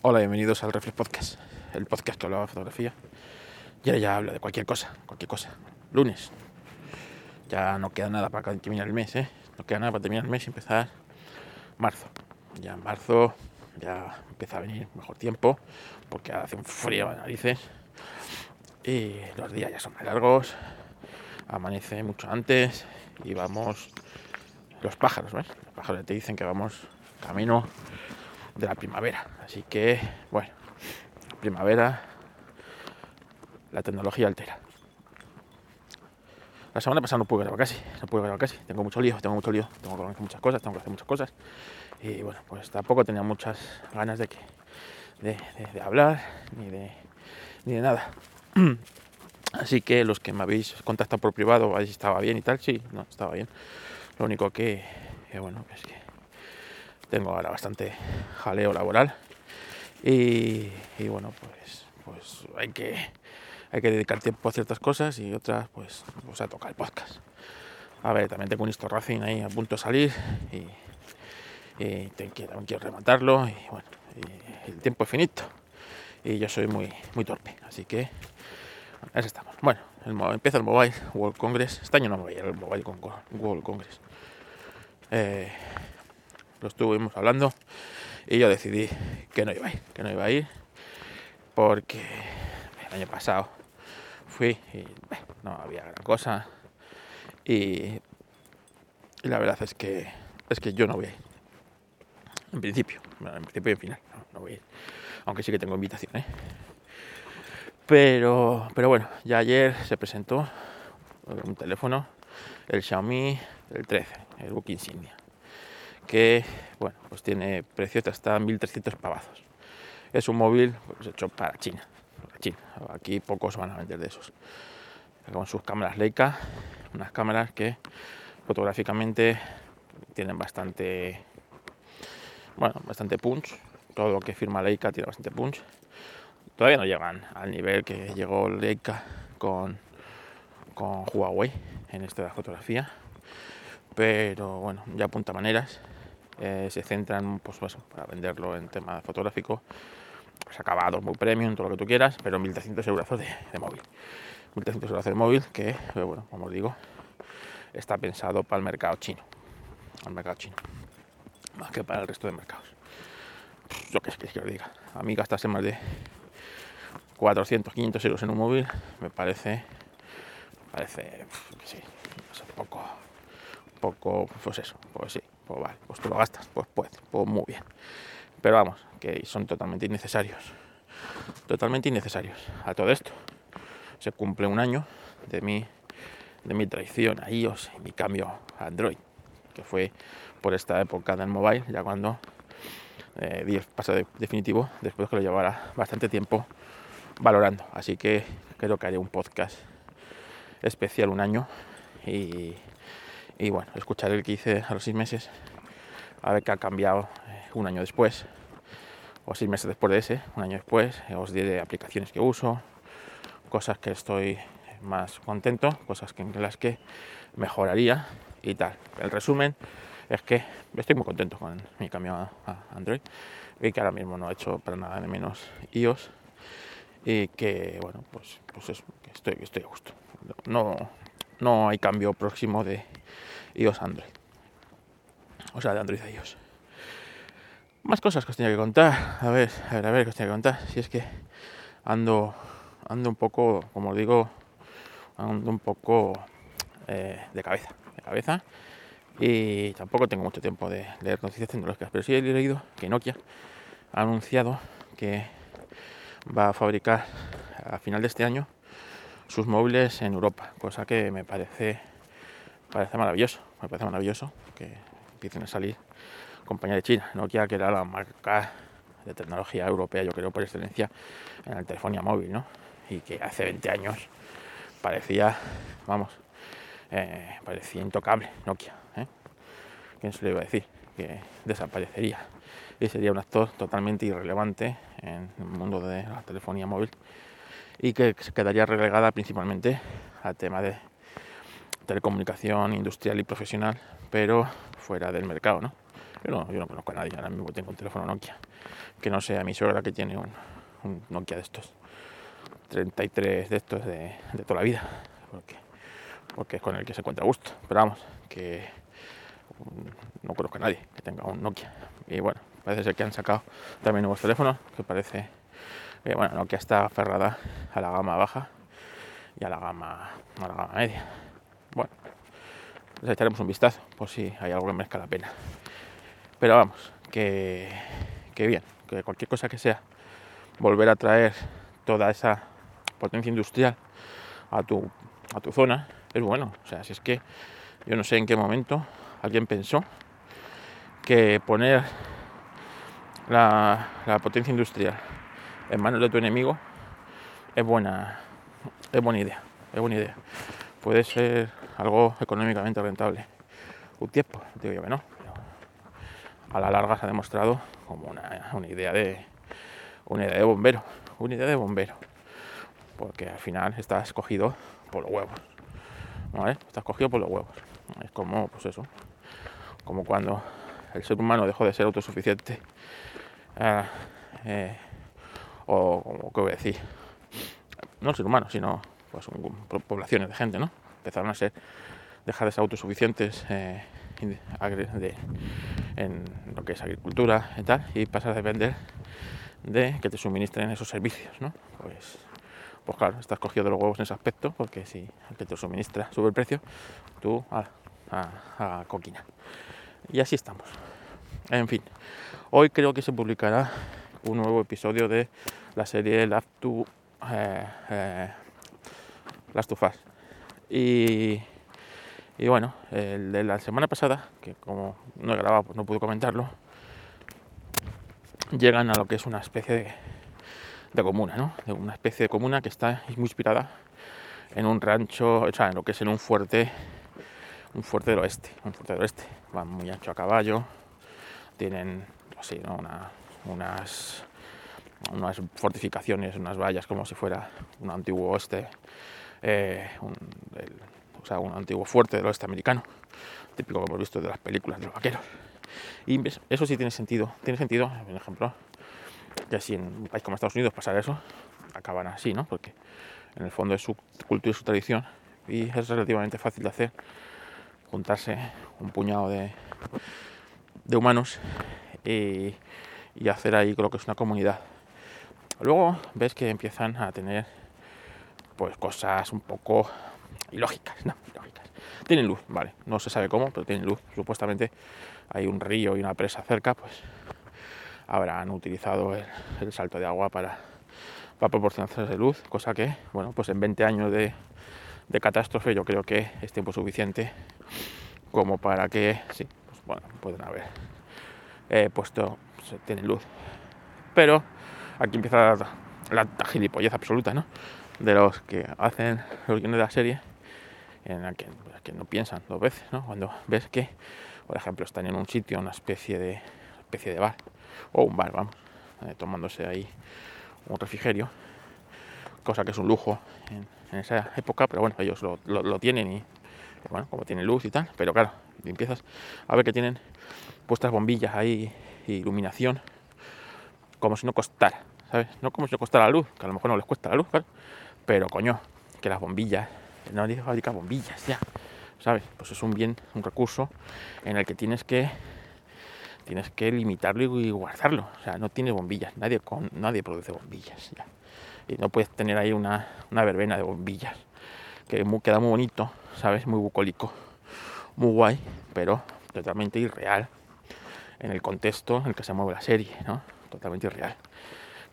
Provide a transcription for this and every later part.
Hola, bienvenidos al Reflex Podcast, el podcast que hablaba de fotografía. Y ahora ya habla de cualquier cosa, cualquier cosa. Lunes. Ya no queda nada para terminar el mes, ¿eh? No queda nada para terminar el mes y empezar marzo. Ya en marzo ya empieza a venir mejor tiempo, porque hace un frío de narices. Y los días ya son más largos, amanece mucho antes y vamos los pájaros, ¿ves? Los pájaros te dicen que vamos camino de la primavera. Así que, bueno, primavera, la tecnología altera. La semana pasada no pude grabar casi, no pude grabar casi. Tengo mucho lío, tengo mucho lío, tengo que hacer muchas cosas, tengo que hacer muchas cosas. Y bueno, pues tampoco tenía muchas ganas de que de, hablar ni de, ni de nada. Así que los que me habéis contactado por privado, si estaba bien y tal, sí, no, estaba bien. Lo único que, que bueno, es que tengo ahora bastante jaleo laboral y, bueno, pues, pues hay que hay que dedicar tiempo a ciertas cosas y otras pues, pues a tocar el podcast. A ver, también tengo un Insta Racing ahí a punto de salir y, y también quiero rematarlo y bueno, el tiempo es finito y yo soy muy, muy torpe, así que así estamos. Bueno, empieza el Mobile World Congress, este año no me voy a ir al Mobile World Congress. Eh, lo estuvimos hablando y yo decidí que no iba a ir, que no iba a ir porque el año pasado fui y no había gran cosa. Y, la verdad es que es que yo no voy a ir. En principio, en principio y en final, no, voy a ir, aunque sí que tengo invitación, ¿eh? pero, pero bueno, ya ayer se presentó un teléfono, el Xiaomi el 13, el Book Insignia que bueno, pues tiene precios hasta 1.300 pavazos. Es un móvil pues, hecho para China, China. Aquí pocos van a vender de esos. Con sus cámaras Leica, unas cámaras que fotográficamente tienen bastante, bueno, bastante punch. Todo lo que firma Leica tiene bastante punch. Todavía no llegan al nivel que llegó Leica con, con Huawei en esta fotografía. Pero bueno, ya apunta maneras eh, se centran pues, pues, para venderlo en tema fotográfico, pues acabados muy premium, todo lo que tú quieras, pero 1300 euros de, de móvil. 1300 euros de móvil que, eh, bueno, como os digo, está pensado para el mercado chino, al mercado chino, más que para el resto de mercados. Yo qué es que os diga, a mí gastarse más de 400, 500 euros en un móvil me parece, me parece, sí, un poco, un poco, pues eso, pues sí, pues vale, pues tú lo gastas, pues pues, pues muy bien. Pero vamos, que son totalmente innecesarios. Totalmente innecesarios. A todo esto se cumple un año de mi, de mi traición a iOS y mi cambio a Android, que fue por esta época del mobile, ya cuando eh, di el paso definitivo, después que lo llevara bastante tiempo valorando. Así que creo que haré un podcast especial un año y y bueno, escucharé el que hice a los seis meses, a ver qué ha cambiado eh, un año después, o seis meses después de ese, un año después, eh, os diré aplicaciones que uso, cosas que estoy más contento, cosas que, en las que mejoraría y tal. El resumen es que estoy muy contento con mi cambio a, Android y que ahora mismo no he hecho para nada de menos iOS y que bueno pues pues eso, que estoy, estoy a gusto. No, no hay cambio próximo de iOS Android. O sea, de Android a iOS. Más cosas que os tenía que contar. A ver, a ver, a ver, que os tenía que contar. Si es que ando, ando un poco, como os digo, ando un poco eh, de cabeza. De cabeza. Y tampoco tengo mucho tiempo de leer noticias tecnológicas. Pero sí he leído que Nokia ha anunciado que va a fabricar a final de este año sus móviles en Europa, cosa que me parece, parece maravilloso, me parece maravilloso que empiecen a salir compañía de China, Nokia que era la marca de tecnología europea, yo creo por excelencia en la telefonía móvil, ¿no? Y que hace 20 años parecía, vamos, eh, parecía intocable Nokia, ¿eh? ¿Quién se lo iba a decir? Que desaparecería y sería un actor totalmente irrelevante en el mundo de la telefonía móvil y que quedaría relegada principalmente al tema de telecomunicación industrial y profesional, pero fuera del mercado, ¿no? Yo no, conozco a nadie, ahora mismo tengo un teléfono Nokia, que no sea mi suegra que tiene un, Nokia de estos, 33 de estos de, toda la vida, porque, es con el que se encuentra a gusto. Pero vamos, que no conozco a nadie que tenga un Nokia. Y bueno, parece ser que han sacado también nuevos teléfonos, que parece que bueno, Nokia está aferrada a la gama baja y a la gama, a la gama media. Les echaremos un vistazo por si hay algo que merezca la pena. Pero vamos, que, que bien, que cualquier cosa que sea volver a traer toda esa potencia industrial a tu, a tu zona es bueno. O sea, si es que yo no sé en qué momento alguien pensó que poner la, la potencia industrial en manos de tu enemigo es buena, es buena idea, es buena idea. Puede ser algo económicamente rentable. Un tiempo, digo yo que no. a la larga se ha demostrado como una, una idea de una idea de bombero, una idea de bombero. Porque al final está escogido por los huevos. ¿Vale? Está escogido por los huevos. Es como, pues eso, como cuando el ser humano dejó de ser autosuficiente. eh, eh, o como que voy a decir, no el ser humano, sino pues poblaciones de gente, ¿no? Empezaron a ser, dejar de ser autosuficientes eh, en lo que es agricultura y tal, y pasar a depender de que te suministren esos servicios. Pues, pues claro, estás cogido de los huevos en ese aspecto, porque si el que te suministra sube el precio, tú a, coquina. Y así estamos. En fin, hoy creo que se publicará un nuevo episodio de la serie to, eh, eh, Last of Us. Y, y bueno, el de la semana pasada, que como no he grabado, pues no pude comentarlo, llegan a lo que es una especie de, comuna, ¿no? De una especie de comuna que está muy inspirada en un rancho, o sea, en lo que es en un fuerte, un fuerte del oeste, un fuerte del oeste. Van muy ancho a caballo, tienen así, ¿no? Una- unas, unas fortificaciones, unas vallas como si fuera un antiguo oeste, eh, un, antiguo fuerte del oeste americano, típico que hemos visto de las películas de los vaqueros. Y eso sí tiene sentido, tiene sentido, por ejemplo, que si en un como Estados Unidos pasara eso, acaban así, ¿no? Porque en el fondo es su cultura y su tradición y es relativamente fácil de hacer juntarse un puñado de, de humanos y, y hacer ahí lo que es una comunidad. Luego ves que empiezan a tener pues cosas un poco ilógicas, ¿no? Ilógicas. Tienen luz, vale, no se sabe cómo, pero tienen luz. Supuestamente hay un río y una presa cerca, pues habrán utilizado el, el salto de agua para, para proporcionarse luz, cosa que, bueno, pues en 20 años de, de catástrofe yo creo que es tiempo suficiente como para que, sí, pues bueno, pueden haber eh, puesto, se tienen luz. Pero aquí empieza la, la gilipollez absoluta, ¿no? De los que hacen los guiones de la serie, en la que, que no piensan dos veces, ¿no? Cuando ves que, por ejemplo, están en un sitio, una especie de, especie de bar, o un bar, vamos, eh, tomándose ahí un refrigerio, cosa que es un lujo en, en esa época, pero bueno, ellos lo, lo, lo tienen y, bueno, como tienen luz y tal, pero claro, empiezas a ver que tienen puestas bombillas ahí iluminación, como si no costara, ¿sabes? No como si no costara la luz, que a lo mejor no les cuesta la luz, claro, pero coño, que las bombillas, no hay que fabricar bombillas ya, ¿sabes? Pues es un bien, un recurso en el que tienes que tienes que limitarlo y guardarlo. O sea, no tienes bombillas, nadie, con, nadie produce bombillas. Ya. Y no puedes tener ahí una, una verbena de bombillas, que muy, queda muy bonito, ¿sabes? Muy bucólico, muy guay, pero totalmente irreal en el contexto en el que se mueve la serie, ¿no? Totalmente irreal.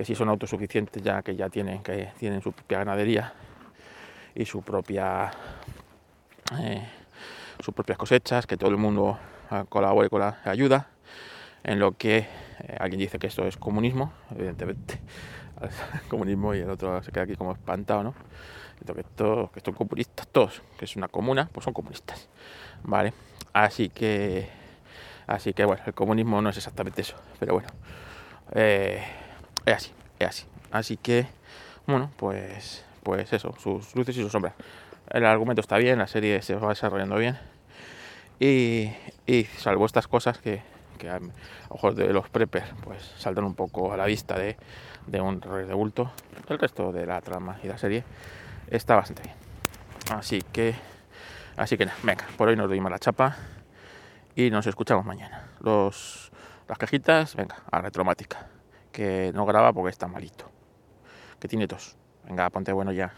Que si son autosuficientes ya, que ya tienen, que tienen su propia ganadería y su propia eh, sus propias cosechas, que todo el mundo eh, colabore con la ayuda, en lo que eh, alguien dice que esto es comunismo, evidentemente, comunismo y el otro se queda aquí como espantado, ¿no? Que que son comunistas todos, que es una comuna, pues son comunistas, ¿vale? Así que, así que bueno, el comunismo no es exactamente eso, pero bueno, eh, es así, es así. Así que, bueno, pues, pues eso, sus luces y sus sombras. El argumento está bien, la serie se va desarrollando bien. Y, salvo estas cosas que, que a ojos de los preppers pues saltan un poco a la vista de, un error de bulto. El resto de la trama y la serie está bastante bien. Así que, así que nada, venga, por hoy nos doy más la chapa y nos escuchamos mañana. Los, las cajitas, venga, a retromática, que no graba porque está malito, que tiene tos. Venga, ponte bueno ya.